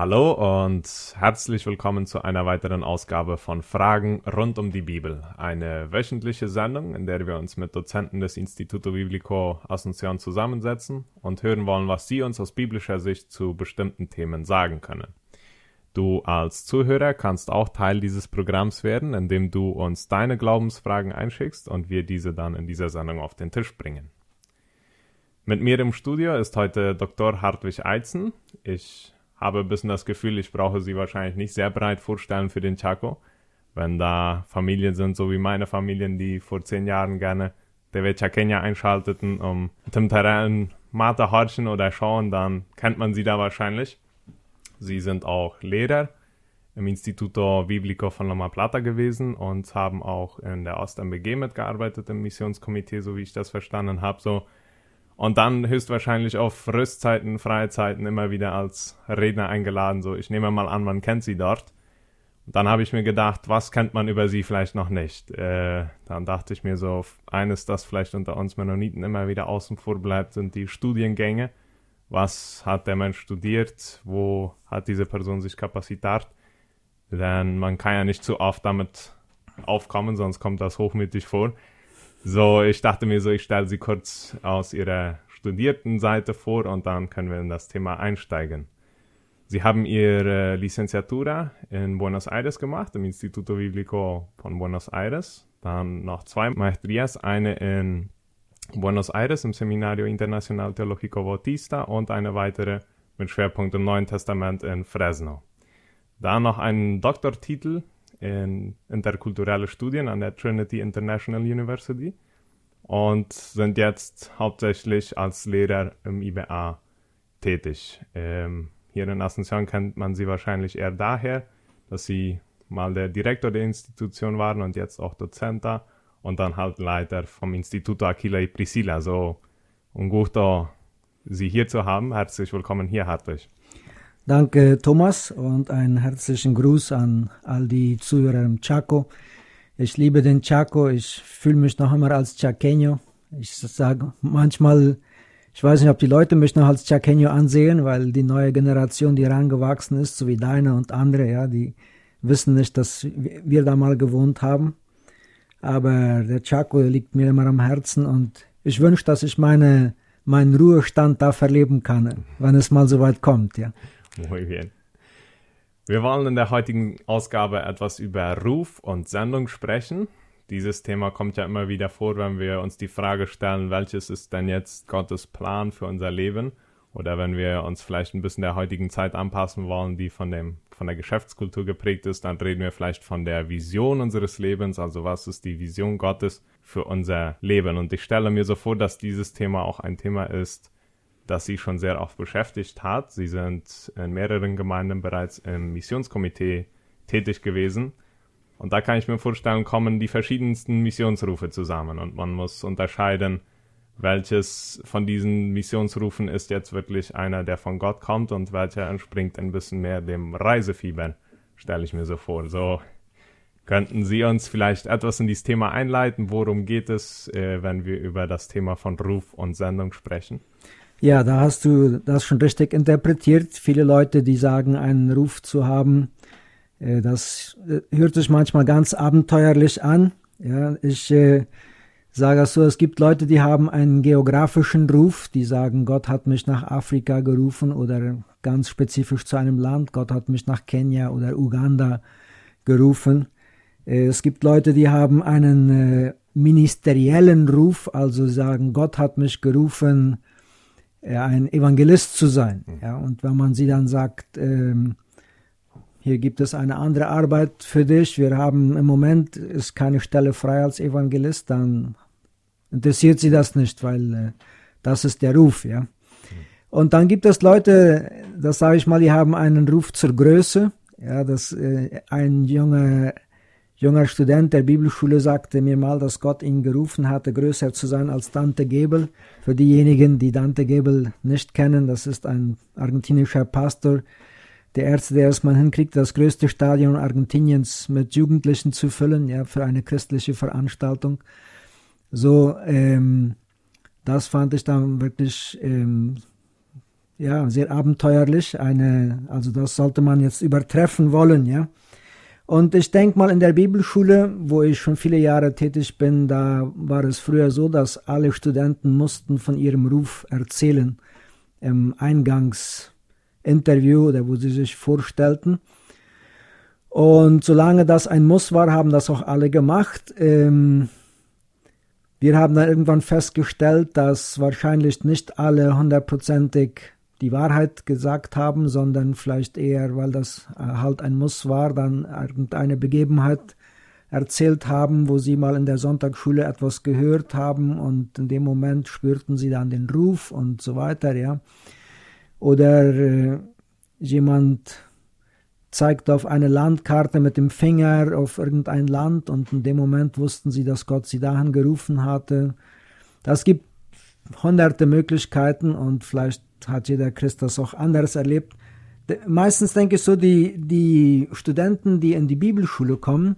Hallo und herzlich willkommen zu einer weiteren Ausgabe von Fragen rund um die Bibel. Eine wöchentliche Sendung, in der wir uns mit Dozenten des Instituto Biblico Asunción zusammensetzen und hören wollen, was sie uns aus biblischer Sicht zu bestimmten Themen sagen können. Du als Zuhörer kannst auch Teil dieses Programms werden, indem du uns deine Glaubensfragen einschickst und wir diese dann in dieser Sendung auf den Tisch bringen. Mit mir im Studio ist heute Dr. Hartwig Eizen. Ich habe ein bisschen das Gefühl, ich brauche sie wahrscheinlich nicht sehr breit vorstellen für den Chaco. Wenn da Familien sind, so wie meine Familien, die vor zehn Jahren gerne TV Chaqueña einschalteten, um zum Terrain Mata horchen oder schauen, dann kennt man sie da wahrscheinlich. Sie sind auch Lehrer im Instituto Biblico von Loma Plata gewesen und haben auch in der OstMBG mitgearbeitet im Missionskomitee, so wie ich das verstanden habe. So und dann höchstwahrscheinlich auf Rüstzeiten, Freizeiten immer wieder als Redner eingeladen. So, ich nehme mal an, man kennt sie dort. Und dann habe ich mir gedacht, was kennt man über sie vielleicht noch nicht? Äh, dann dachte ich mir so, eines, das vielleicht unter uns Mennoniten immer wieder außen vor bleibt, sind die Studiengänge. Was hat der Mensch studiert? Wo hat diese Person sich kapazitiert? Denn man kann ja nicht zu oft damit aufkommen, sonst kommt das hochmütig vor. So, ich dachte mir so, ich stelle sie kurz aus ihrer studierten Seite vor und dann können wir in das Thema einsteigen. Sie haben ihre Licenciatura in Buenos Aires gemacht, im Instituto Biblico von Buenos Aires. Dann noch zwei Maestrias, eine in Buenos Aires im Seminario Internacional Teológico Bautista und eine weitere mit Schwerpunkt im Neuen Testament in Fresno. Dann noch einen Doktortitel in interkulturelle Studien an der Trinity International University und sind jetzt hauptsächlich als Lehrer im IBA tätig. Ähm, hier in Asunción kennt man sie wahrscheinlich eher daher, dass sie mal der Direktor der Institution waren und jetzt auch Dozent und dann halt Leiter vom Instituto Aquila y Priscilla. So, und gut, Sie hier zu haben. Herzlich willkommen hier, Hartwig. Danke, Thomas, und einen herzlichen Gruß an all die Zuhörer im Chaco. Ich liebe den Chaco, ich fühle mich noch immer als Chaqueño. Ich sage manchmal, ich weiß nicht, ob die Leute mich noch als Chaqueño ansehen, weil die neue Generation, die herangewachsen ist, so wie deine und andere, ja, die wissen nicht, dass wir da mal gewohnt haben. Aber der Chaco liegt mir immer am Herzen und ich wünsche, dass ich meine, meinen Ruhestand da verleben kann, wenn es mal so weit kommt, ja. Muy bien. Wir wollen in der heutigen Ausgabe etwas über Ruf und Sendung sprechen. Dieses Thema kommt ja immer wieder vor, wenn wir uns die Frage stellen, welches ist denn jetzt Gottes Plan für unser Leben? Oder wenn wir uns vielleicht ein bisschen der heutigen Zeit anpassen wollen, die von, dem, von der Geschäftskultur geprägt ist, dann reden wir vielleicht von der Vision unseres Lebens. Also was ist die Vision Gottes für unser Leben? Und ich stelle mir so vor, dass dieses Thema auch ein Thema ist, das sie schon sehr oft beschäftigt hat. Sie sind in mehreren Gemeinden bereits im Missionskomitee tätig gewesen. Und da kann ich mir vorstellen, kommen die verschiedensten Missionsrufe zusammen und man muss unterscheiden, welches von diesen Missionsrufen ist jetzt wirklich einer, der von Gott kommt und welcher entspringt ein bisschen mehr dem Reisefieber, stelle ich mir so vor. So könnten Sie uns vielleicht etwas in dieses Thema einleiten? Worum geht es, äh, wenn wir über das Thema von Ruf und Sendung sprechen? Ja, da hast du das schon richtig interpretiert. Viele Leute, die sagen, einen Ruf zu haben, äh, das äh, hört sich manchmal ganz abenteuerlich an. Ja, ich äh, sage es so, es gibt Leute, die haben einen geografischen Ruf, die sagen, Gott hat mich nach Afrika gerufen oder ganz spezifisch zu einem Land, Gott hat mich nach Kenia oder Uganda gerufen. Es gibt Leute, die haben einen ministeriellen Ruf, also sagen, Gott hat mich gerufen, ein Evangelist zu sein. Mhm. Ja, und wenn man sie dann sagt, ähm, hier gibt es eine andere Arbeit für dich, wir haben im Moment ist keine Stelle frei als Evangelist, dann interessiert sie das nicht, weil äh, das ist der Ruf, ja. Mhm. Und dann gibt es Leute, das sage ich mal, die haben einen Ruf zur Größe. Ja, dass äh, ein junger junger Student der Bibelschule sagte mir mal, dass Gott ihn gerufen hatte, größer zu sein als Dante Gebel. Für diejenigen, die Dante Gebel nicht kennen, das ist ein argentinischer Pastor, der Erste, der es mal hinkriegt, das größte Stadion Argentiniens mit Jugendlichen zu füllen, ja, für eine christliche Veranstaltung. So, ähm, das fand ich dann wirklich, ähm, ja, sehr abenteuerlich. Eine, also das sollte man jetzt übertreffen wollen, ja. Und ich denke mal, in der Bibelschule, wo ich schon viele Jahre tätig bin, da war es früher so, dass alle Studenten mussten von ihrem Ruf erzählen im Eingangsinterview oder wo sie sich vorstellten. Und solange das ein Muss war, haben das auch alle gemacht. Ähm, wir haben dann irgendwann festgestellt, dass wahrscheinlich nicht alle hundertprozentig die Wahrheit gesagt haben, sondern vielleicht eher, weil das äh, halt ein Muss war, dann irgendeine Begebenheit erzählt haben, wo sie mal in der Sonntagsschule etwas gehört haben und in dem Moment spürten sie dann den Ruf und so weiter, ja. Oder äh, jemand zeigt auf eine Landkarte mit dem Finger auf irgendein Land und in dem Moment wussten sie, dass Gott sie dahin gerufen hatte. Das gibt hunderte Möglichkeiten und vielleicht hat jeder Christ das auch anders erlebt. Meistens denke ich so, die, die Studenten, die in die Bibelschule kommen,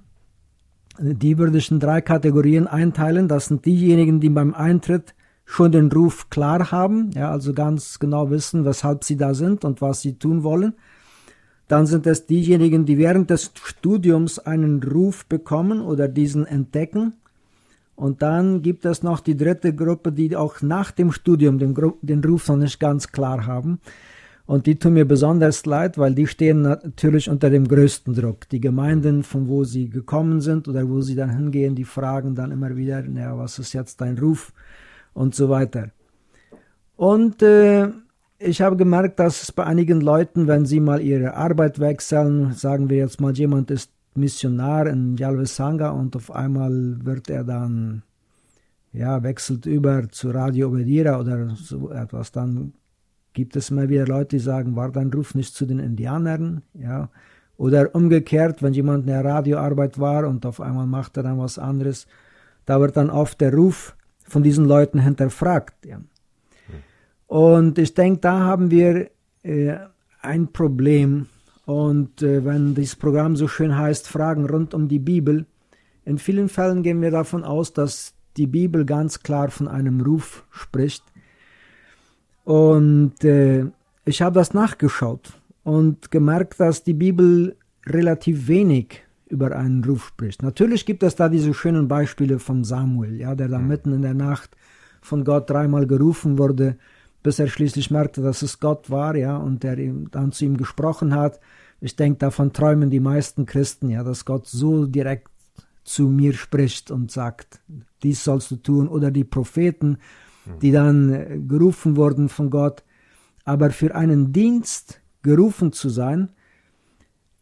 die würde ich in drei Kategorien einteilen. Das sind diejenigen, die beim Eintritt schon den Ruf klar haben, ja, also ganz genau wissen, weshalb sie da sind und was sie tun wollen. Dann sind es diejenigen, die während des Studiums einen Ruf bekommen oder diesen entdecken. Und dann gibt es noch die dritte Gruppe, die auch nach dem Studium den, den Ruf noch nicht ganz klar haben. Und die tun mir besonders leid, weil die stehen natürlich unter dem größten Druck. Die Gemeinden, von wo sie gekommen sind oder wo sie dann hingehen, die fragen dann immer wieder, naja, was ist jetzt dein Ruf und so weiter. Und äh, ich habe gemerkt, dass es bei einigen Leuten, wenn sie mal ihre Arbeit wechseln, sagen wir jetzt mal, jemand ist Missionar in Jalvesanga und auf einmal wird er dann, ja, wechselt über zu Radio Obedira oder so etwas, dann gibt es immer wieder Leute, die sagen, war dein Ruf nicht zu den Indianern, ja, oder umgekehrt, wenn jemand in der Radioarbeit war und auf einmal macht er dann was anderes, da wird dann oft der Ruf von diesen Leuten hinterfragt, ja. Und ich denke, da haben wir äh, ein Problem, und äh, wenn dieses Programm so schön heißt, Fragen rund um die Bibel, in vielen Fällen gehen wir davon aus, dass die Bibel ganz klar von einem Ruf spricht. Und äh, ich habe das nachgeschaut und gemerkt, dass die Bibel relativ wenig über einen Ruf spricht. Natürlich gibt es da diese schönen Beispiele von Samuel, ja, der da mitten in der Nacht von Gott dreimal gerufen wurde bis er schließlich merkte, dass es Gott war, ja, und der ihm dann zu ihm gesprochen hat. Ich denke, davon träumen die meisten Christen, ja, dass Gott so direkt zu mir spricht und sagt, dies sollst du tun, oder die Propheten, die dann äh, gerufen wurden von Gott. Aber für einen Dienst gerufen zu sein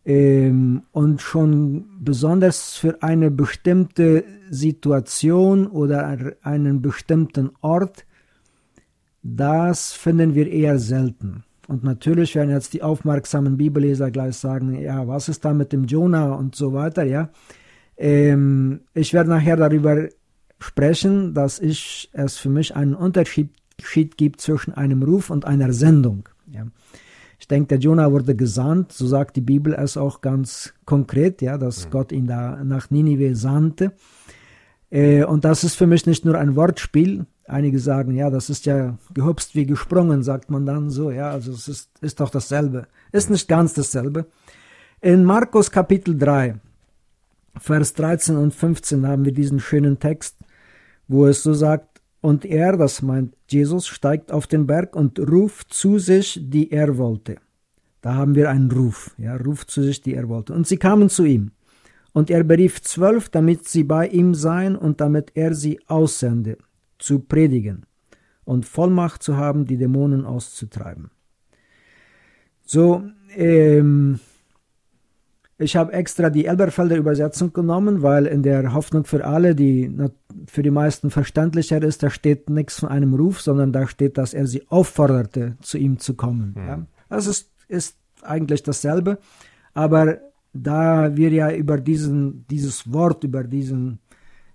ähm, und schon besonders für eine bestimmte Situation oder einen bestimmten Ort, das finden wir eher selten. Und natürlich werden jetzt die aufmerksamen Bibelleser gleich sagen, ja, was ist da mit dem Jonah und so weiter, ja. Ähm, ich werde nachher darüber sprechen, dass ich, es für mich einen Unterschied gibt zwischen einem Ruf und einer Sendung. Ja. Ich denke, der Jonah wurde gesandt, so sagt die Bibel es auch ganz konkret, ja, dass mhm. Gott ihn da nach Ninive sandte. Äh, und das ist für mich nicht nur ein Wortspiel, Einige sagen, ja, das ist ja gehupst wie gesprungen, sagt man dann so. Ja, also es ist, ist doch dasselbe. Ist nicht ganz dasselbe. In Markus Kapitel 3, Vers 13 und 15 haben wir diesen schönen Text, wo es so sagt, und er, das meint Jesus, steigt auf den Berg und ruft zu sich, die er wollte. Da haben wir einen Ruf, ja, ruft zu sich, die er wollte. Und sie kamen zu ihm. Und er berief zwölf, damit sie bei ihm seien und damit er sie aussende zu predigen und Vollmacht zu haben, die Dämonen auszutreiben. So, ähm, ich habe extra die Elberfelder Übersetzung genommen, weil in der Hoffnung für alle, die für die meisten verständlicher ist, da steht nichts von einem Ruf, sondern da steht, dass er sie aufforderte, zu ihm zu kommen. Mhm. Ja. Das ist, ist eigentlich dasselbe, aber da wir ja über diesen, dieses Wort, über diesen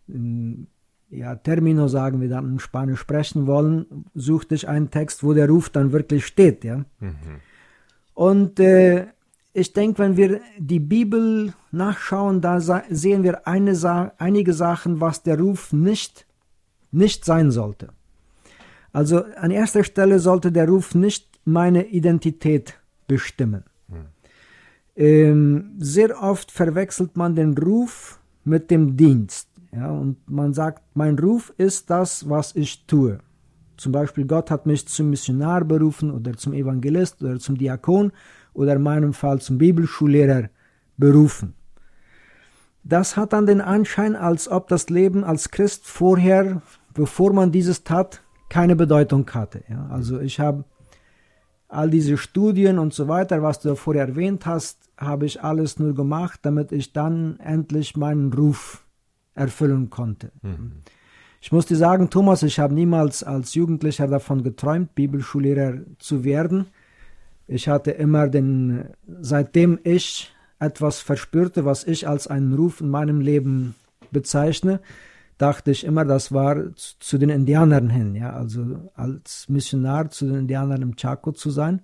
ähm, ja, Termino sagen wir dann in Spanisch sprechen wollen, suchte ich einen Text, wo der Ruf dann wirklich steht, ja. Mhm. Und äh, ich denke, wenn wir die Bibel nachschauen, da sehen wir eine Sa einige Sachen, was der Ruf nicht, nicht sein sollte. Also an erster Stelle sollte der Ruf nicht meine Identität bestimmen. Hm. Ähm, sehr oft verwechselt man den Ruf mit dem Dienst. Ja, und man sagt, mein Ruf ist das, was ich tue. Zum Beispiel, Gott hat mich zum Missionar berufen oder zum Evangelist oder zum Diakon oder in meinem Fall zum Bibelschullehrer berufen. Das hat dann den Anschein, als ob das Leben als Christ vorher, bevor man dieses tat, keine Bedeutung hatte. Ja, also ich habe all diese Studien und so weiter, was du vorher erwähnt hast, habe ich alles nur gemacht, damit ich dann endlich meinen Ruf erfüllen konnte. Mhm. Ich muss dir sagen, Thomas, ich habe niemals als Jugendlicher davon geträumt, Bibelschullehrer zu werden. Ich hatte immer den, seitdem ich etwas verspürte, was ich als einen Ruf in meinem Leben bezeichne, dachte ich immer, das war zu den Indianern hin, ja, also als Missionar zu den Indianern im Chaco zu sein.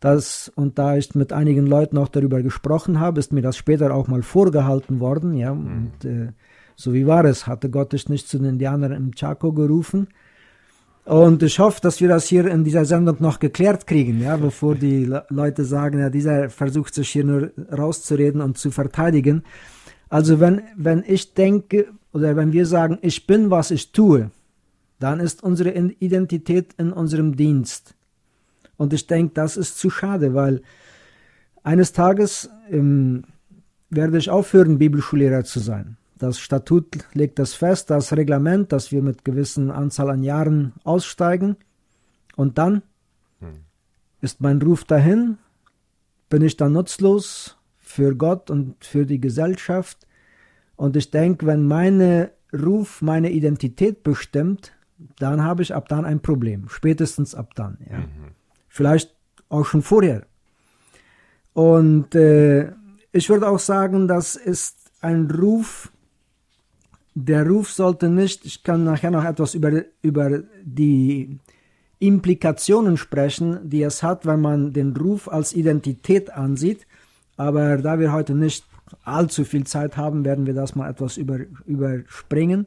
Das, und da ich mit einigen Leuten auch darüber gesprochen habe, ist mir das später auch mal vorgehalten worden, ja, mhm. und äh, so wie war es, hatte Gott dich nicht zu den Indianern im Chaco gerufen. Und ich hoffe, dass wir das hier in dieser Sendung noch geklärt kriegen, ja, bevor die Le Leute sagen, ja, dieser versucht sich hier nur rauszureden und zu verteidigen. Also wenn, wenn ich denke oder wenn wir sagen, ich bin, was ich tue, dann ist unsere Identität in unserem Dienst. Und ich denke, das ist zu schade, weil eines Tages ähm, werde ich aufhören, Bibelschullehrer zu sein. Das Statut legt das fest, das Reglement, dass wir mit gewissen Anzahl an Jahren aussteigen. Und dann hm. ist mein Ruf dahin, bin ich dann nutzlos für Gott und für die Gesellschaft. Und ich denke, wenn meine Ruf meine Identität bestimmt, dann habe ich ab dann ein Problem. Spätestens ab dann. Ja. Mhm. Vielleicht auch schon vorher. Und äh, ich würde auch sagen, das ist ein Ruf, der Ruf sollte nicht, ich kann nachher noch etwas über, über die Implikationen sprechen, die es hat, wenn man den Ruf als Identität ansieht. Aber da wir heute nicht allzu viel Zeit haben, werden wir das mal etwas über, überspringen.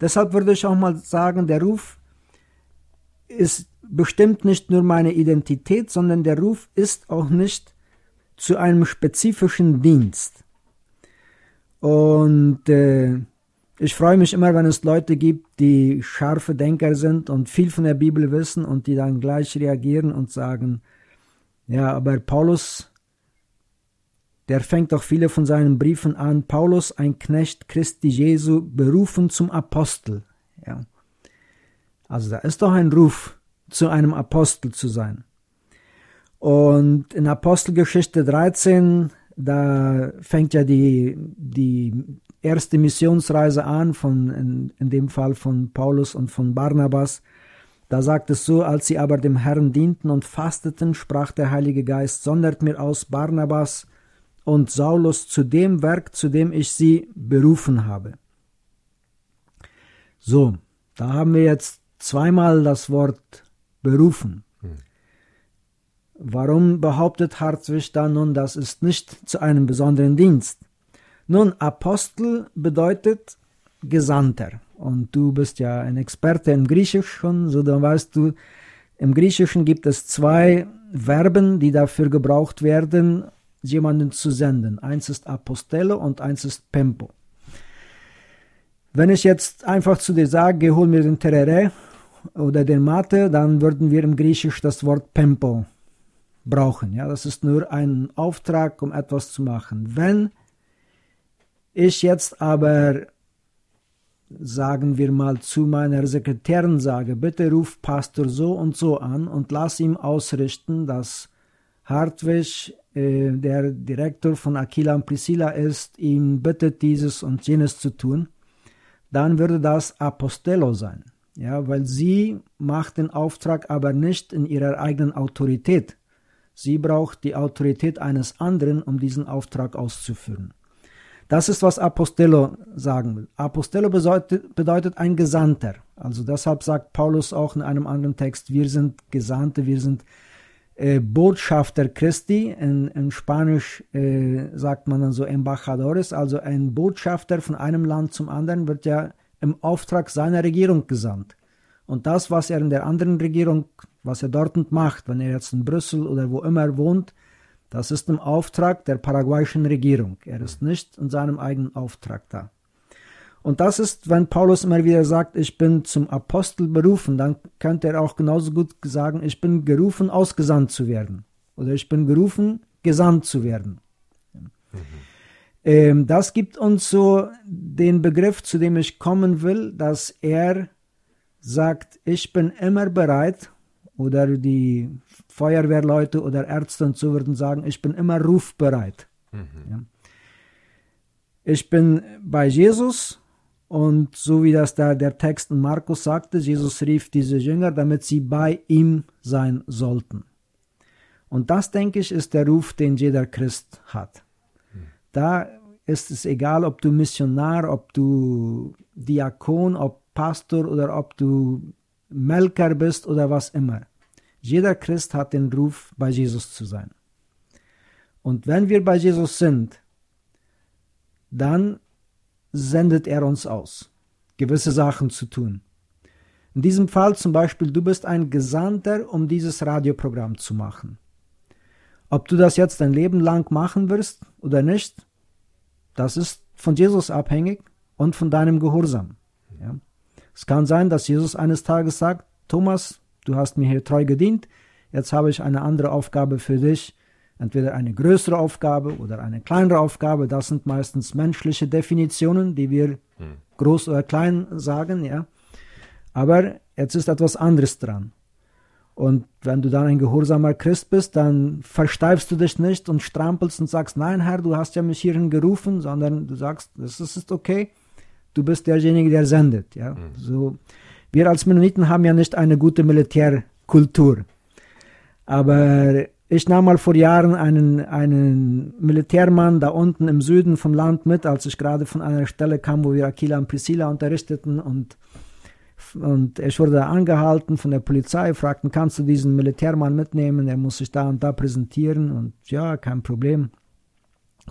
Deshalb würde ich auch mal sagen, der Ruf ist bestimmt nicht nur meine Identität, sondern der Ruf ist auch nicht zu einem spezifischen Dienst. Und äh, ich freue mich immer, wenn es Leute gibt, die scharfe Denker sind und viel von der Bibel wissen und die dann gleich reagieren und sagen, ja, aber Paulus, der fängt doch viele von seinen Briefen an, Paulus, ein Knecht Christi Jesu, berufen zum Apostel. Ja. Also da ist doch ein Ruf, zu einem Apostel zu sein. Und in Apostelgeschichte 13, da fängt ja die, die erste Missionsreise an, von, in, in dem Fall von Paulus und von Barnabas. Da sagt es so, als sie aber dem Herrn dienten und fasteten, sprach der Heilige Geist, sondert mir aus Barnabas und Saulus zu dem Werk, zu dem ich sie berufen habe. So, da haben wir jetzt zweimal das Wort berufen. Hm. Warum behauptet Hartwig da nun, das ist nicht zu einem besonderen Dienst? Nun, Apostel bedeutet Gesandter. Und du bist ja ein Experte im Griechischen, so dann weißt du, im Griechischen gibt es zwei Verben, die dafür gebraucht werden, jemanden zu senden. Eins ist Apostello und eins ist Pempo. Wenn ich jetzt einfach zu dir sage, geh hol mir den Terere oder den Mate, dann würden wir im Griechisch das Wort Pempo brauchen. Ja, das ist nur ein Auftrag, um etwas zu machen. Wenn ich jetzt aber, sagen wir mal, zu meiner Sekretärin sage, bitte ruf Pastor so und so an und lass ihm ausrichten, dass Hartwig, äh, der Direktor von Aquila und Priscilla ist, ihm bittet, dieses und jenes zu tun, dann würde das Apostello sein. Ja, weil sie macht den Auftrag aber nicht in ihrer eigenen Autorität. Sie braucht die Autorität eines anderen, um diesen Auftrag auszuführen. Das ist, was Apostello sagen will. Apostello bedeutet, ein Gesandter. Also deshalb sagt Paulus auch in einem anderen Text, wir sind Gesandte, wir sind äh, Botschafter Christi. In, in Spanisch äh, sagt man dann so Embajadores, also ein Botschafter von einem Land zum anderen wird ja im Auftrag seiner Regierung gesandt. Und das, was er in der anderen Regierung was er dort macht, wenn er jetzt in Brüssel oder wo immer wohnt, das ist im Auftrag der paraguayischen Regierung. Er ist nicht in seinem eigenen Auftrag da. Und das ist, wenn Paulus immer wieder sagt, ich bin zum Apostel berufen, dann könnte er auch genauso gut sagen, ich bin gerufen, ausgesandt zu werden. Oder ich bin gerufen, gesandt zu werden. Mhm. Ähm, das gibt uns so den Begriff, zu dem ich kommen will, dass er sagt, ich bin immer bereit, oder die Feuerwehrleute oder Ärzte und so würden sagen, ich bin immer rufbereit. Mhm. Ja. Ich bin bei Jesus und so wie das da der Text in Markus sagte, Jesus rief diese Jünger, damit sie bei ihm sein sollten. Und das, denke ich, ist der Ruf, den jeder Christ hat. Mhm. Da ist es egal, ob du Missionar, ob du Diakon, ob Pastor oder ob du Melker bist oder was immer. Jeder Christ hat den Ruf, bei Jesus zu sein. Und wenn wir bei Jesus sind, dann sendet er uns aus, gewisse Sachen zu tun. In diesem Fall zum Beispiel, du bist ein Gesandter, um dieses Radioprogramm zu machen. Ob du das jetzt dein Leben lang machen wirst oder nicht, das ist von Jesus abhängig und von deinem Gehorsam. Ja. Es kann sein, dass Jesus eines Tages sagt, Thomas, du hast mir hier treu gedient, jetzt habe ich eine andere Aufgabe für dich, entweder eine größere Aufgabe oder eine kleinere Aufgabe, das sind meistens menschliche Definitionen, die wir hm. groß oder klein sagen, ja. Aber jetzt ist etwas anderes dran. Und wenn du dann ein gehorsamer Christ bist, dann versteifst du dich nicht und strampelst und sagst, nein Herr, du hast ja mich hierhin gerufen, sondern du sagst, das ist okay, du bist derjenige, der sendet. Ja? Mhm. So, wir als Mennoniten haben ja nicht eine gute Militärkultur. Aber ich nahm mal vor Jahren einen, einen Militärmann da unten im Süden vom Land mit, als ich gerade von einer Stelle kam, wo wir Aquila und Priscilla unterrichteten und und ich wurde angehalten von der Polizei, fragten, kannst du diesen Militärmann mitnehmen? Er muss sich da und da präsentieren. Und ja, kein Problem.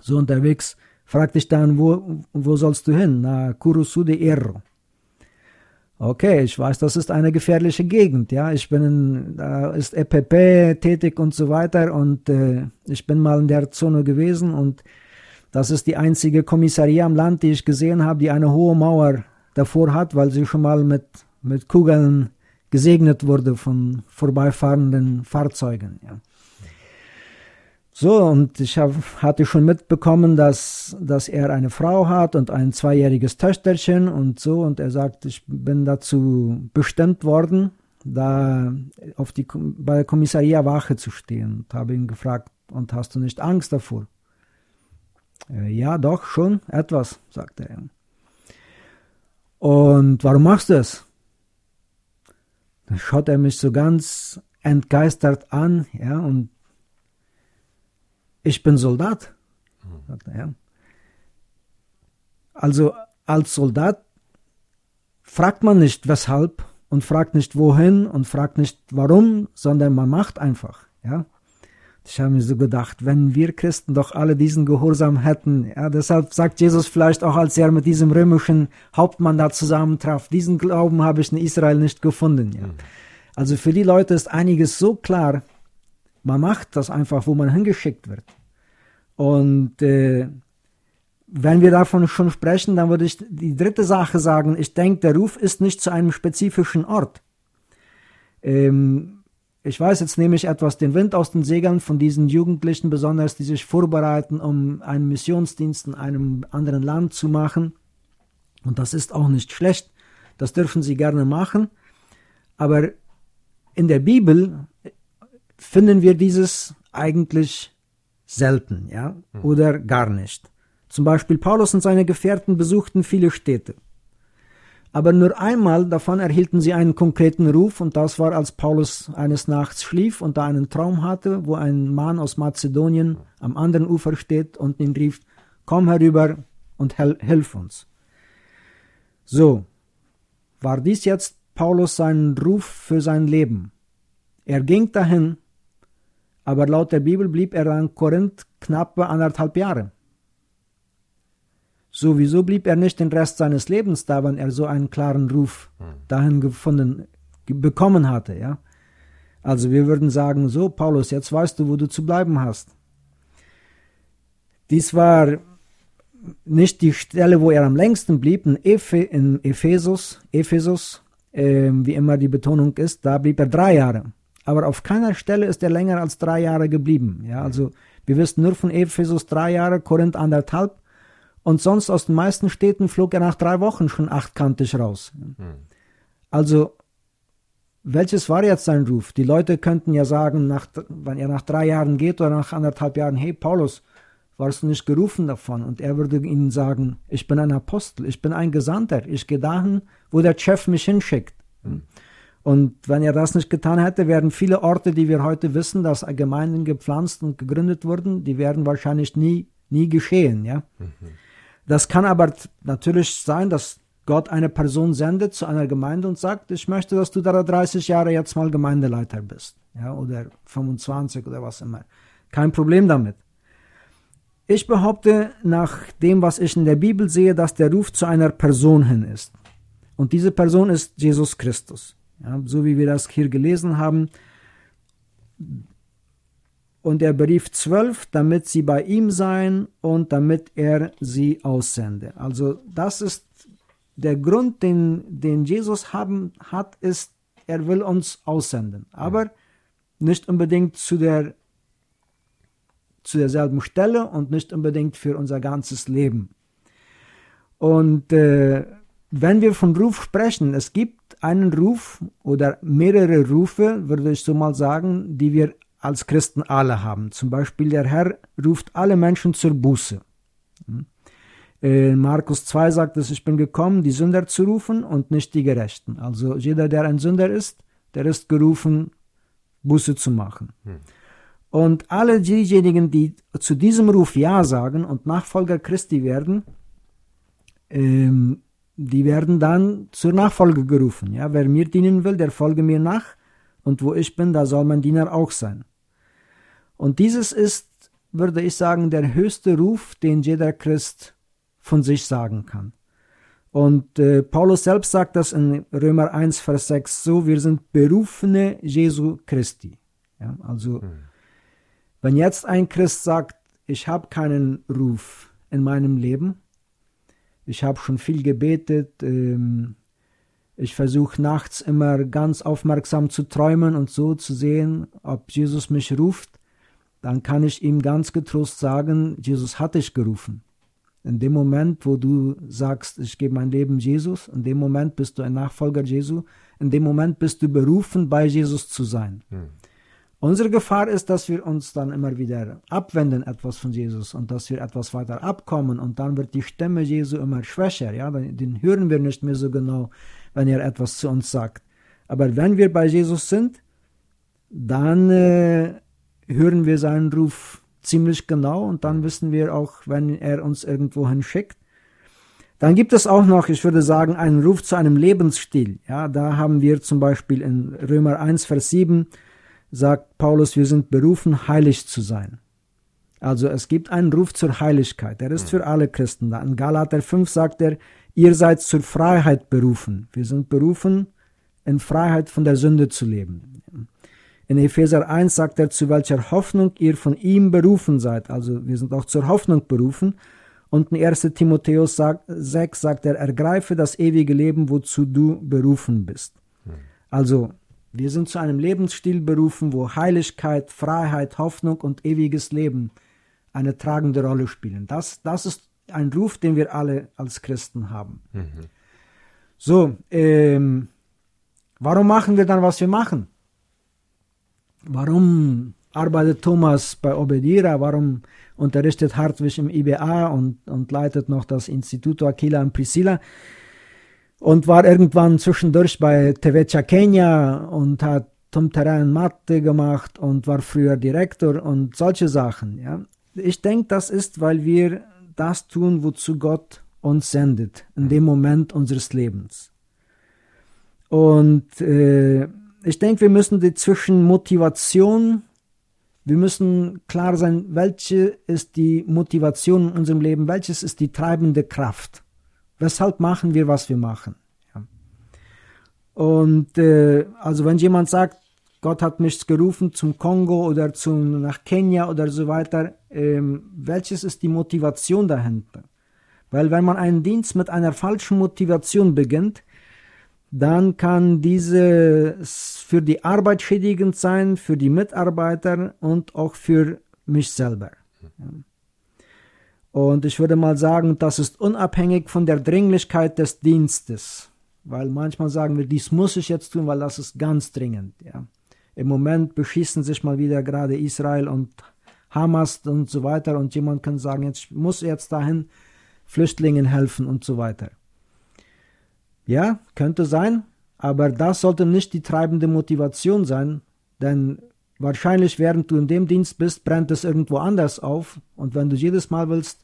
So unterwegs fragte ich dann, wo, wo sollst du hin? Na, Curusu de Erro. Okay, ich weiß, das ist eine gefährliche Gegend, ja. Ich bin in, da ist EPP tätig und so weiter und äh, ich bin mal in der Zone gewesen und das ist die einzige Kommissarie am Land, die ich gesehen habe, die eine hohe Mauer davor hat, weil sie schon mal mit mit Kugeln gesegnet wurde von vorbeifahrenden Fahrzeugen. Ja. So, und ich hab, hatte schon mitbekommen, dass, dass er eine Frau hat und ein zweijähriges Töchterchen und so. Und er sagt, ich bin dazu bestimmt worden, da auf die, bei der Kommissaria Wache zu stehen. Und habe ihn gefragt, und hast du nicht Angst davor? Äh, ja, doch, schon etwas, sagte er. Und warum machst du es? Dann schaut er mich so ganz entgeistert an, ja, und ich bin Soldat, sagt er. Also als Soldat fragt man nicht weshalb und fragt nicht wohin und fragt nicht warum, sondern man macht einfach, ja. Ich habe mir so gedacht, wenn wir Christen doch alle diesen Gehorsam hätten, ja, deshalb sagt Jesus vielleicht auch, als er mit diesem römischen Hauptmann da zusammentraf, diesen Glauben habe ich in Israel nicht gefunden, ja. Mhm. Also für die Leute ist einiges so klar, man macht das einfach, wo man hingeschickt wird. Und äh, wenn wir davon schon sprechen, dann würde ich die dritte Sache sagen, ich denke, der Ruf ist nicht zu einem spezifischen Ort. Ähm, ich weiß, jetzt nehme ich etwas den Wind aus den Segeln von diesen Jugendlichen, besonders die sich vorbereiten, um einen Missionsdienst in einem anderen Land zu machen. Und das ist auch nicht schlecht. Das dürfen sie gerne machen. Aber in der Bibel finden wir dieses eigentlich selten, ja, oder gar nicht. Zum Beispiel Paulus und seine Gefährten besuchten viele Städte aber nur einmal davon erhielten sie einen konkreten Ruf und das war, als Paulus eines Nachts schlief und da einen Traum hatte, wo ein Mann aus Mazedonien am anderen Ufer steht und ihn rief, komm herüber und hilf uns. So, war dies jetzt Paulus sein Ruf für sein Leben? Er ging dahin, aber laut der Bibel blieb er an Korinth knappe anderthalb Jahre. Sowieso blieb er nicht den Rest seines Lebens da, wenn er so einen klaren Ruf hm. dahin gefunden, bekommen hatte, ja. Also wir würden sagen, so Paulus, jetzt weißt du, wo du zu bleiben hast. Dies war nicht die Stelle, wo er am längsten blieb, in, Ephe, in Ephesus, Ephesus, äh, wie immer die Betonung ist, da blieb er drei Jahre. Aber auf keiner Stelle ist er länger als drei Jahre geblieben. Ja, also wir wissen nur von Ephesus drei Jahre, Korinth anderthalb. Und sonst aus den meisten Städten flog er nach drei Wochen schon achtkantig raus. Hm. Also, welches war jetzt sein Ruf? Die Leute könnten ja sagen, nach, wenn er nach drei Jahren geht oder nach anderthalb Jahren, hey Paulus, warst du nicht gerufen davon? Und er würde ihnen sagen, ich bin ein Apostel, ich bin ein Gesandter, ich gehe dahin, wo der Chef mich hinschickt. Hm. Und wenn er das nicht getan hätte, wären viele Orte, die wir heute wissen, dass Gemeinden gepflanzt und gegründet wurden, die wären wahrscheinlich nie, nie geschehen, ja. Mhm. Das kann aber natürlich sein, dass Gott eine Person sendet zu einer Gemeinde und sagt, ich möchte, dass du da 30 Jahre jetzt mal Gemeindeleiter bist, ja, oder 25 oder was immer. Kein Problem damit. Ich behaupte, nach dem, was ich in der Bibel sehe, dass der Ruf zu einer Person hin ist. Und diese Person ist Jesus Christus. Ja, so wie wir das hier gelesen haben. Und er berief zwölf, damit sie bei ihm seien und damit er sie aussende. Also das ist der Grund, den, den Jesus haben, hat, ist, er will uns aussenden. Aber nicht unbedingt zu, der, zu derselben Stelle und nicht unbedingt für unser ganzes Leben. Und äh, wenn wir von Ruf sprechen, es gibt einen Ruf oder mehrere Rufe, würde ich so mal sagen, die wir als Christen alle haben. Zum Beispiel der Herr ruft alle Menschen zur Buße. Hm? In Markus 2 sagt es, ich bin gekommen, die Sünder zu rufen und nicht die Gerechten. Also jeder, der ein Sünder ist, der ist gerufen, Buße zu machen. Hm. Und alle diejenigen, die zu diesem Ruf Ja sagen und Nachfolger Christi werden, ähm, die werden dann zur Nachfolge gerufen. Ja, wer mir dienen will, der folge mir nach. Und wo ich bin, da soll mein Diener auch sein. Und dieses ist, würde ich sagen, der höchste Ruf, den jeder Christ von sich sagen kann. Und äh, Paulus selbst sagt das in Römer 1, Vers 6 so, wir sind Berufene Jesu Christi. Ja, also, hm. wenn jetzt ein Christ sagt, ich habe keinen Ruf in meinem Leben, ich habe schon viel gebetet. Ähm, ich versuche nachts immer ganz aufmerksam zu träumen und so zu sehen, ob Jesus mich ruft. Dann kann ich ihm ganz getrost sagen, Jesus hat dich gerufen. In dem Moment, wo du sagst, ich gebe mein Leben Jesus, in dem Moment bist du ein Nachfolger Jesu, in dem Moment bist du berufen, bei Jesus zu sein. Hm. Unsere Gefahr ist, dass wir uns dann immer wieder abwenden etwas von Jesus und dass wir etwas weiter abkommen und dann wird die Stimme Jesu immer schwächer. Ja, den hören wir nicht mehr so genau, wenn er etwas zu uns sagt. Aber wenn wir bei Jesus sind, dann äh, hören wir seinen Ruf ziemlich genau und dann wissen wir auch, wenn er uns irgendwohin schickt. Dann gibt es auch noch, ich würde sagen, einen Ruf zu einem Lebensstil. Ja, da haben wir zum Beispiel in Römer 1, Vers 7, sagt Paulus, wir sind berufen, heilig zu sein. Also es gibt einen Ruf zur Heiligkeit. Der ist für alle Christen da. In Galater 5 sagt er, ihr seid zur Freiheit berufen. Wir sind berufen, in Freiheit von der Sünde zu leben. In Epheser 1 sagt er, zu welcher Hoffnung ihr von ihm berufen seid. Also wir sind auch zur Hoffnung berufen. Und in 1 Timotheus 6 sagt er, ergreife das ewige Leben, wozu du berufen bist. Also wir sind zu einem Lebensstil berufen, wo Heiligkeit, Freiheit, Hoffnung und ewiges Leben eine tragende Rolle spielen. Das, das ist ein Ruf, den wir alle als Christen haben. Mhm. So, ähm, warum machen wir dann, was wir machen? Warum arbeitet Thomas bei Obedira? Warum unterrichtet Hartwig im IBA und, und leitet noch das Instituto Aquila und Priscilla? Und war irgendwann zwischendurch bei Tevecha Kenya und hat zum Terrain Mathe gemacht und war früher Direktor und solche Sachen. Ja. Ich denke, das ist, weil wir das tun, wozu Gott uns sendet, in dem Moment unseres Lebens. Und äh, ich denke, wir müssen die Zwischenmotivation, wir müssen klar sein, welche ist die Motivation in unserem Leben, welches ist die treibende Kraft. Weshalb machen wir, was wir machen? Ja. Und äh, also wenn jemand sagt, Gott hat mich gerufen zum Kongo oder zum, nach Kenia oder so weiter. Ähm, welches ist die Motivation dahinter? Weil wenn man einen Dienst mit einer falschen Motivation beginnt, dann kann diese für die Arbeit schädigend sein, für die Mitarbeiter und auch für mich selber. Und ich würde mal sagen, das ist unabhängig von der Dringlichkeit des Dienstes. Weil manchmal sagen wir, dies muss ich jetzt tun, weil das ist ganz dringend. Ja. Im Moment beschießen sich mal wieder gerade Israel und Hamas und so weiter und jemand kann sagen, jetzt muss jetzt dahin Flüchtlingen helfen und so weiter. Ja, könnte sein, aber das sollte nicht die treibende Motivation sein, denn wahrscheinlich während du in dem Dienst bist, brennt es irgendwo anders auf und wenn du jedes Mal willst,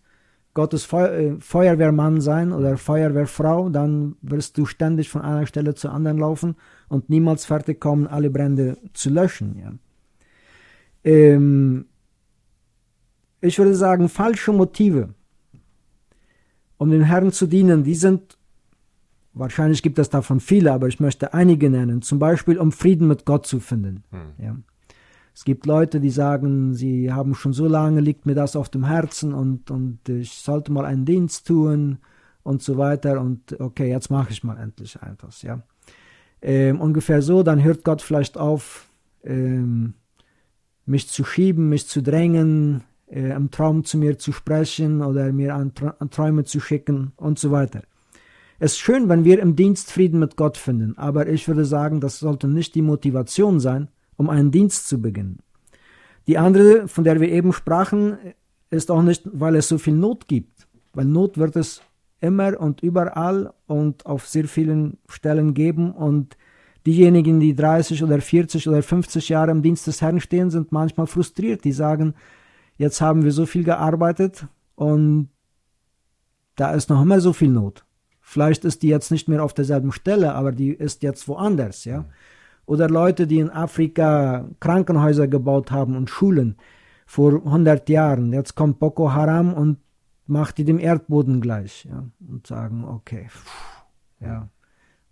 Gottes Feu äh, Feuerwehrmann sein oder Feuerwehrfrau, dann wirst du ständig von einer Stelle zur anderen laufen und niemals fertig kommen, alle Brände zu löschen. Ja. Ähm, ich würde sagen, falsche Motive, um dem Herrn zu dienen, die sind, wahrscheinlich gibt es davon viele, aber ich möchte einige nennen, zum Beispiel um Frieden mit Gott zu finden. Hm. Ja. Es gibt Leute, die sagen, sie haben schon so lange, liegt mir das auf dem Herzen und, und ich sollte mal einen Dienst tun und so weiter und okay, jetzt mache ich mal endlich etwas, ja. Ähm, ungefähr so, dann hört Gott vielleicht auf, ähm, mich zu schieben, mich zu drängen, äh, im Traum zu mir zu sprechen oder mir an, an Träume zu schicken und so weiter. Es ist schön, wenn wir im Dienst Frieden mit Gott finden, aber ich würde sagen, das sollte nicht die Motivation sein, um einen Dienst zu beginnen. Die andere, von der wir eben sprachen, ist auch nicht, weil es so viel Not gibt, weil Not wird es immer und überall und auf sehr vielen Stellen geben und diejenigen, die 30 oder 40 oder 50 Jahre im Dienst des Herrn stehen, sind manchmal frustriert. Die sagen, jetzt haben wir so viel gearbeitet und da ist noch immer so viel Not. Vielleicht ist die jetzt nicht mehr auf derselben Stelle, aber die ist jetzt woanders, ja. Oder Leute, die in Afrika Krankenhäuser gebaut haben und Schulen vor 100 Jahren. Jetzt kommt Boko Haram und macht die dem Erdboden gleich. Ja, und sagen, okay, pff, ja,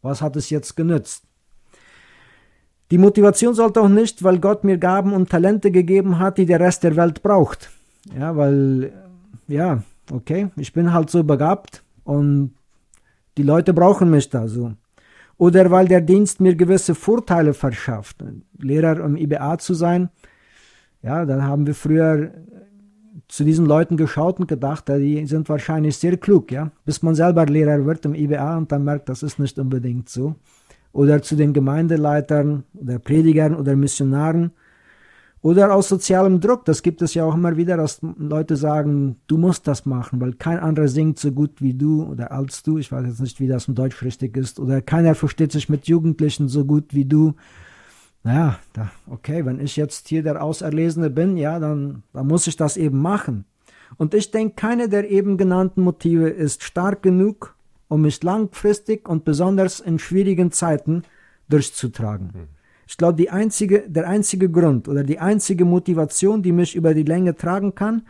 was hat es jetzt genützt? Die Motivation sollte auch nicht, weil Gott mir Gaben und Talente gegeben hat, die der Rest der Welt braucht. Ja, weil, ja, okay, ich bin halt so begabt und die Leute brauchen mich da so oder weil der Dienst mir gewisse Vorteile verschafft. Lehrer im IBA zu sein, ja, dann haben wir früher zu diesen Leuten geschaut und gedacht, die sind wahrscheinlich sehr klug, ja, bis man selber Lehrer wird im IBA und dann merkt, das ist nicht unbedingt so. Oder zu den Gemeindeleitern oder Predigern oder Missionaren, oder aus sozialem Druck, das gibt es ja auch immer wieder, dass Leute sagen, du musst das machen, weil kein anderer singt so gut wie du oder als du. Ich weiß jetzt nicht, wie das im Deutsch richtig ist. Oder keiner versteht sich mit Jugendlichen so gut wie du. Naja, da, okay, wenn ich jetzt hier der Auserlesene bin, ja, dann, dann muss ich das eben machen. Und ich denke, keine der eben genannten Motive ist stark genug, um mich langfristig und besonders in schwierigen Zeiten durchzutragen. Ich glaube, einzige, der einzige Grund oder die einzige Motivation, die mich über die Länge tragen kann,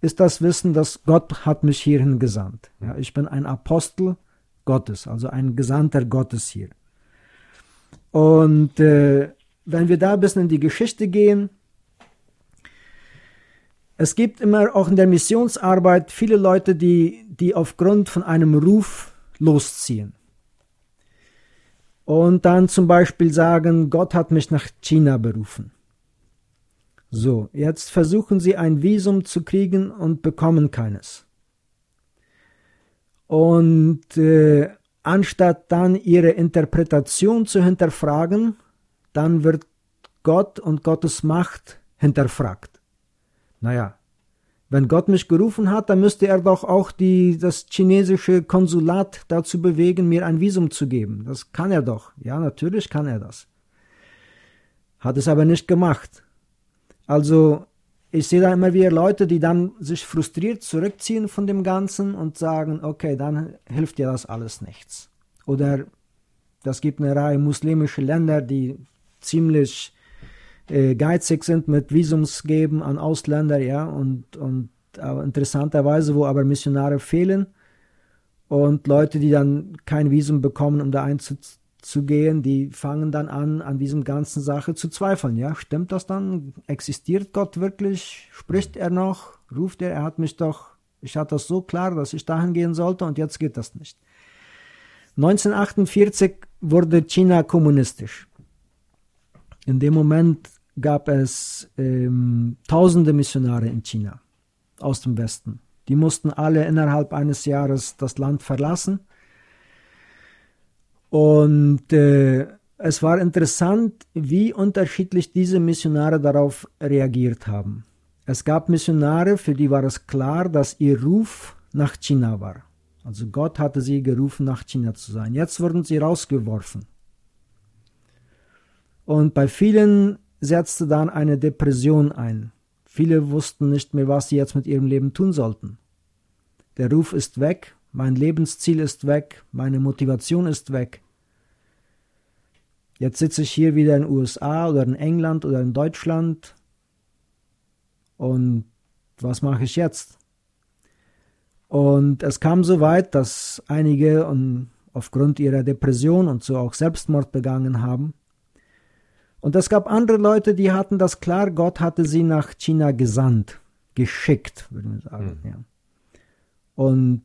ist das Wissen, dass Gott hat mich hierhin gesandt. Ja, ich bin ein Apostel Gottes, also ein Gesandter Gottes hier. Und äh, wenn wir da ein bisschen in die Geschichte gehen, es gibt immer auch in der Missionsarbeit viele Leute, die, die aufgrund von einem Ruf losziehen und dann zum Beispiel sagen, Gott hat mich nach China berufen. So, jetzt versuchen sie ein Visum zu kriegen und bekommen keines. Und äh, anstatt dann ihre Interpretation zu hinterfragen, dann wird Gott und Gottes Macht hinterfragt. Naja, wenn Gott mich gerufen hat, dann müsste er doch auch die, das chinesische Konsulat dazu bewegen, mir ein Visum zu geben. Das kann er doch. Ja, natürlich kann er das. Hat es aber nicht gemacht. Also, ich sehe da immer wieder Leute, die dann sich frustriert zurückziehen von dem Ganzen und sagen, okay, dann hilft dir das alles nichts. Oder das gibt eine Reihe muslimische Länder, die ziemlich äh, geizig sind mit Visums geben an Ausländer, ja, und, und interessanterweise, wo aber Missionare fehlen und Leute, die dann kein Visum bekommen, um da einzuziehen, zu gehen, die fangen dann an, an diesem ganzen Sache zu zweifeln. Ja, stimmt das dann? Existiert Gott wirklich? Spricht er noch? Ruft er? Er hat mich doch, ich hatte das so klar, dass ich dahin gehen sollte und jetzt geht das nicht. 1948 wurde China kommunistisch. In dem Moment gab es ähm, tausende Missionare in China aus dem Westen. Die mussten alle innerhalb eines Jahres das Land verlassen. Und äh, es war interessant, wie unterschiedlich diese Missionare darauf reagiert haben. Es gab Missionare, für die war es klar, dass ihr Ruf nach China war. Also Gott hatte sie gerufen, nach China zu sein. Jetzt wurden sie rausgeworfen. Und bei vielen setzte dann eine Depression ein. Viele wussten nicht mehr, was sie jetzt mit ihrem Leben tun sollten. Der Ruf ist weg, mein Lebensziel ist weg, meine Motivation ist weg. Jetzt sitze ich hier wieder in den USA oder in England oder in Deutschland und was mache ich jetzt? Und es kam so weit, dass einige und aufgrund ihrer Depression und so auch Selbstmord begangen haben. Und es gab andere Leute, die hatten das klar, Gott hatte sie nach China gesandt, geschickt, würde wir sagen. Mhm. Ja. Und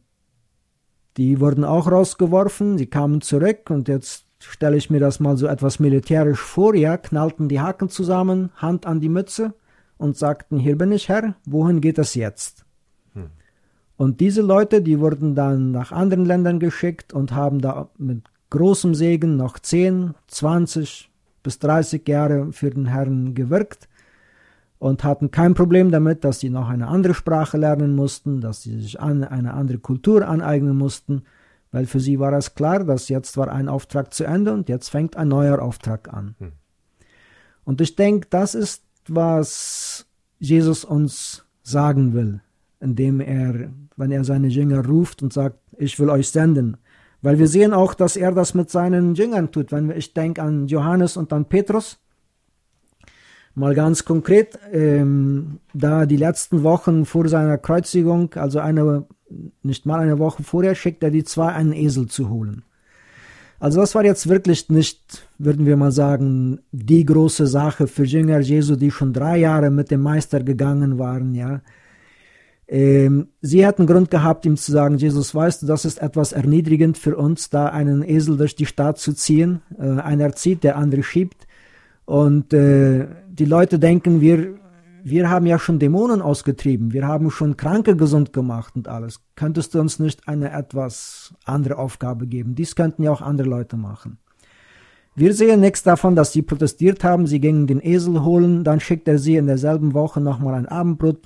die wurden auch rausgeworfen, sie kamen zurück und jetzt stelle ich mir das mal so etwas militärisch vor, ja, knallten die Haken zusammen, Hand an die Mütze und sagten, hier bin ich Herr, wohin geht es jetzt? Hm. Und diese Leute, die wurden dann nach anderen Ländern geschickt und haben da mit großem Segen noch 10, 20, bis 30 Jahre für den Herrn gewirkt und hatten kein Problem damit, dass sie noch eine andere Sprache lernen mussten, dass sie sich an, eine andere Kultur aneignen mussten, weil für sie war es klar, dass jetzt war ein Auftrag zu Ende und jetzt fängt ein neuer Auftrag an. Hm. Und ich denke, das ist, was Jesus uns sagen will, indem er, wenn er seine Jünger ruft und sagt, ich will euch senden, weil wir sehen auch, dass er das mit seinen Jüngern tut. Wenn ich denke an Johannes und an Petrus, mal ganz konkret, ähm, da die letzten Wochen vor seiner Kreuzigung, also eine, nicht mal eine Woche vorher, schickt er die zwei, einen Esel zu holen. Also das war jetzt wirklich nicht, würden wir mal sagen, die große Sache für Jünger Jesu, die schon drei Jahre mit dem Meister gegangen waren, ja. Ähm, sie hätten Grund gehabt, ihm zu sagen, Jesus, weißt du, das ist etwas erniedrigend für uns, da einen Esel durch die Stadt zu ziehen. Äh, einer zieht, der andere schiebt. Und äh, die Leute denken, wir, wir haben ja schon Dämonen ausgetrieben, wir haben schon Kranke gesund gemacht und alles. Könntest du uns nicht eine etwas andere Aufgabe geben? Dies könnten ja auch andere Leute machen. Wir sehen nichts davon, dass sie protestiert haben, sie gingen den Esel holen, dann schickt er sie in derselben Woche nochmal ein Abendbrot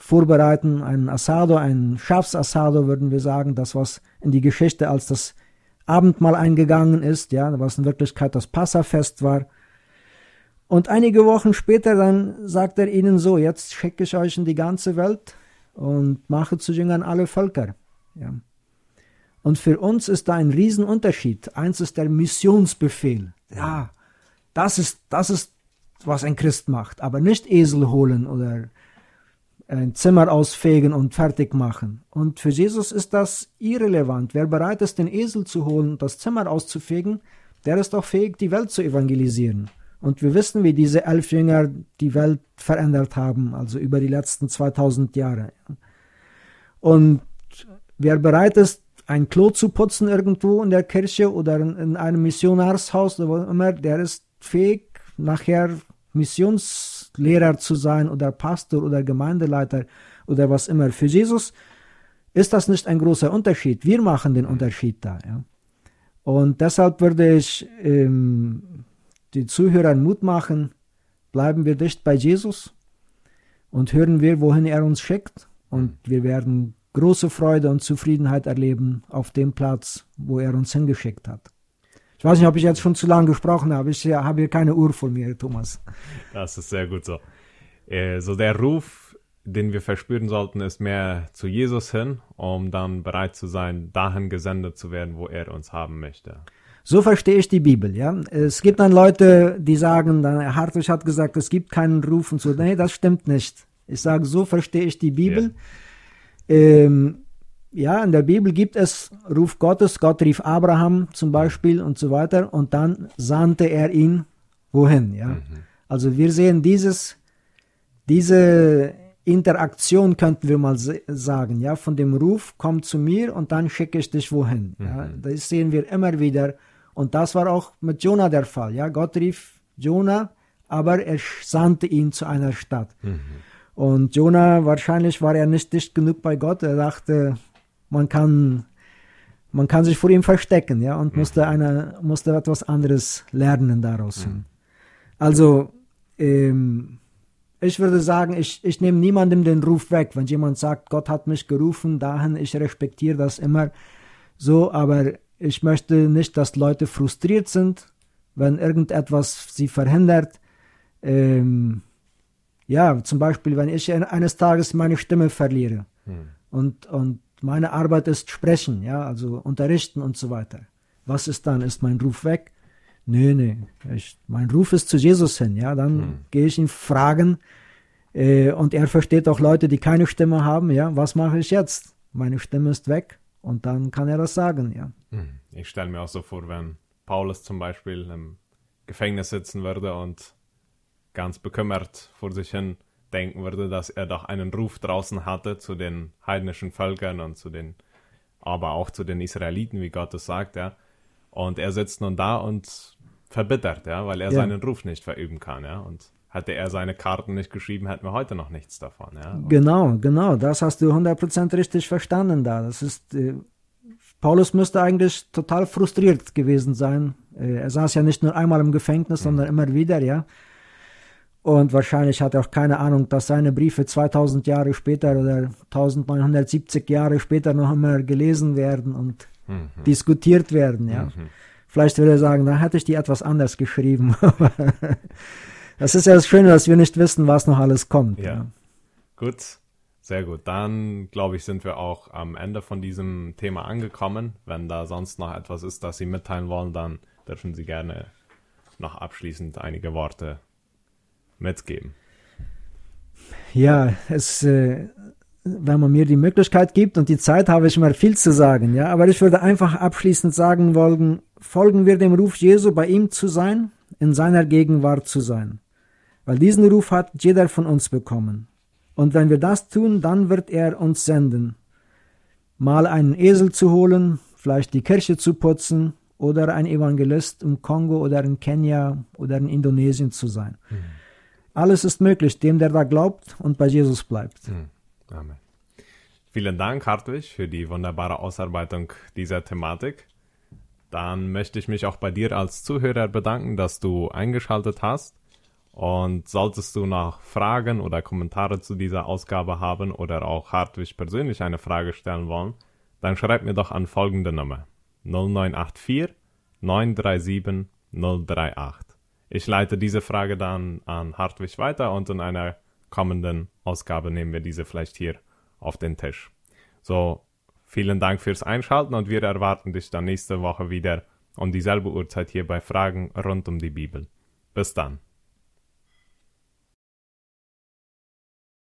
vorbereiten, ein Asado, ein Schafsasado, würden wir sagen, das, was in die Geschichte als das Abendmahl eingegangen ist, ja, was in Wirklichkeit das Passafest war. Und einige Wochen später dann sagt er ihnen so, jetzt schicke ich euch in die ganze Welt und mache zu Jüngern alle Völker. Ja. Und für uns ist da ein Riesenunterschied. Eins ist der Missionsbefehl. Ja, das ist, das ist, was ein Christ macht, aber nicht Esel holen oder ein Zimmer ausfegen und fertig machen. Und für Jesus ist das irrelevant. Wer bereit ist, den Esel zu holen und das Zimmer auszufegen, der ist auch fähig, die Welt zu evangelisieren. Und wir wissen, wie diese elf Jünger die Welt verändert haben, also über die letzten 2000 Jahre. Und wer bereit ist, ein Klo zu putzen irgendwo in der Kirche oder in einem Missionarshaus oder wo immer, der ist fähig, nachher Missions Lehrer zu sein oder Pastor oder Gemeindeleiter oder was immer. Für Jesus ist das nicht ein großer Unterschied. Wir machen den Unterschied da. Ja. Und deshalb würde ich ähm, die Zuhörer Mut machen, bleiben wir dicht bei Jesus und hören wir, wohin er uns schickt. Und wir werden große Freude und Zufriedenheit erleben auf dem Platz, wo er uns hingeschickt hat. Ich weiß nicht, ob ich jetzt schon zu lange gesprochen habe. Ich habe hier keine Uhr vor mir, Thomas. Das ist sehr gut so. Äh, so der Ruf, den wir verspüren sollten, ist mehr zu Jesus hin, um dann bereit zu sein, dahin gesendet zu werden, wo er uns haben möchte. So verstehe ich die Bibel, ja. Es gibt dann Leute, die sagen, dann Hartwig hat gesagt, es gibt keinen Ruf und so. Nee, das stimmt nicht. Ich sage, so verstehe ich die Bibel. Ja. Ähm, ja, in der Bibel gibt es Ruf Gottes. Gott rief Abraham zum Beispiel und so weiter. Und dann sandte er ihn wohin, ja. Mhm. Also wir sehen dieses, diese Interaktion könnten wir mal sagen, ja, von dem Ruf, komm zu mir und dann schicke ich dich wohin. Mhm. Ja, das sehen wir immer wieder. Und das war auch mit Jonah der Fall, ja. Gott rief Jonah, aber er sandte ihn zu einer Stadt. Mhm. Und Jonah, wahrscheinlich war er nicht dicht genug bei Gott. Er dachte, man kann, man kann sich vor ihm verstecken, ja, und mhm. musste eine, musste etwas anderes lernen daraus. Mhm. Also, ähm, ich würde sagen, ich, ich nehme niemandem den Ruf weg. Wenn jemand sagt, Gott hat mich gerufen dahin, ich respektiere das immer so, aber ich möchte nicht, dass Leute frustriert sind, wenn irgendetwas sie verhindert. Ähm, ja, zum Beispiel, wenn ich eines Tages meine Stimme verliere hm. und, und meine Arbeit ist sprechen, ja, also unterrichten und so weiter. Was ist dann? Ist mein Ruf weg? Nee, nee. Ich, mein Ruf ist zu Jesus hin, ja. Dann hm. gehe ich ihn fragen. Äh, und er versteht auch Leute, die keine Stimme haben, ja. Was mache ich jetzt? Meine Stimme ist weg. Und dann kann er das sagen, ja. Hm. Ich stelle mir auch so vor, wenn Paulus zum Beispiel im Gefängnis sitzen würde und ganz bekümmert vor sich hin denken würde, dass er doch einen Ruf draußen hatte zu den heidnischen Völkern und zu den, aber auch zu den Israeliten, wie Gott es sagt, ja. Und er sitzt nun da und verbittert, ja, weil er ja. seinen Ruf nicht verüben kann, ja. Und hätte er seine Karten nicht geschrieben, hätten wir heute noch nichts davon, ja. Und genau, genau, das hast du 100% richtig verstanden da. Das ist, äh, Paulus müsste eigentlich total frustriert gewesen sein. Äh, er saß ja nicht nur einmal im Gefängnis, mhm. sondern immer wieder, ja. Und wahrscheinlich hat er auch keine Ahnung, dass seine Briefe 2000 Jahre später oder 1970 Jahre später noch immer gelesen werden und mhm. diskutiert werden. Ja. Mhm. Vielleicht würde er sagen, da hätte ich die etwas anders geschrieben. das ist ja das Schöne, dass wir nicht wissen, was noch alles kommt. Ja. ja. Gut, sehr gut. Dann glaube ich, sind wir auch am Ende von diesem Thema angekommen. Wenn da sonst noch etwas ist, das Sie mitteilen wollen, dann dürfen Sie gerne noch abschließend einige Worte mitgeben? Ja, es, äh, wenn man mir die Möglichkeit gibt und die Zeit, habe ich immer viel zu sagen. Ja, aber ich würde einfach abschließend sagen wollen: Folgen wir dem Ruf Jesu, bei ihm zu sein, in seiner Gegenwart zu sein, weil diesen Ruf hat jeder von uns bekommen. Und wenn wir das tun, dann wird er uns senden, mal einen Esel zu holen, vielleicht die Kirche zu putzen oder ein Evangelist im Kongo oder in Kenia oder in Indonesien zu sein. Mhm. Alles ist möglich, dem, der da glaubt und bei Jesus bleibt. Hm. Amen. Vielen Dank, Hartwig, für die wunderbare Ausarbeitung dieser Thematik. Dann möchte ich mich auch bei dir als Zuhörer bedanken, dass du eingeschaltet hast. Und solltest du noch Fragen oder Kommentare zu dieser Ausgabe haben oder auch Hartwig persönlich eine Frage stellen wollen, dann schreib mir doch an folgende Nummer 0984 937 038. Ich leite diese Frage dann an Hartwig weiter und in einer kommenden Ausgabe nehmen wir diese vielleicht hier auf den Tisch. So, vielen Dank fürs Einschalten und wir erwarten dich dann nächste Woche wieder um dieselbe Uhrzeit hier bei Fragen rund um die Bibel. Bis dann.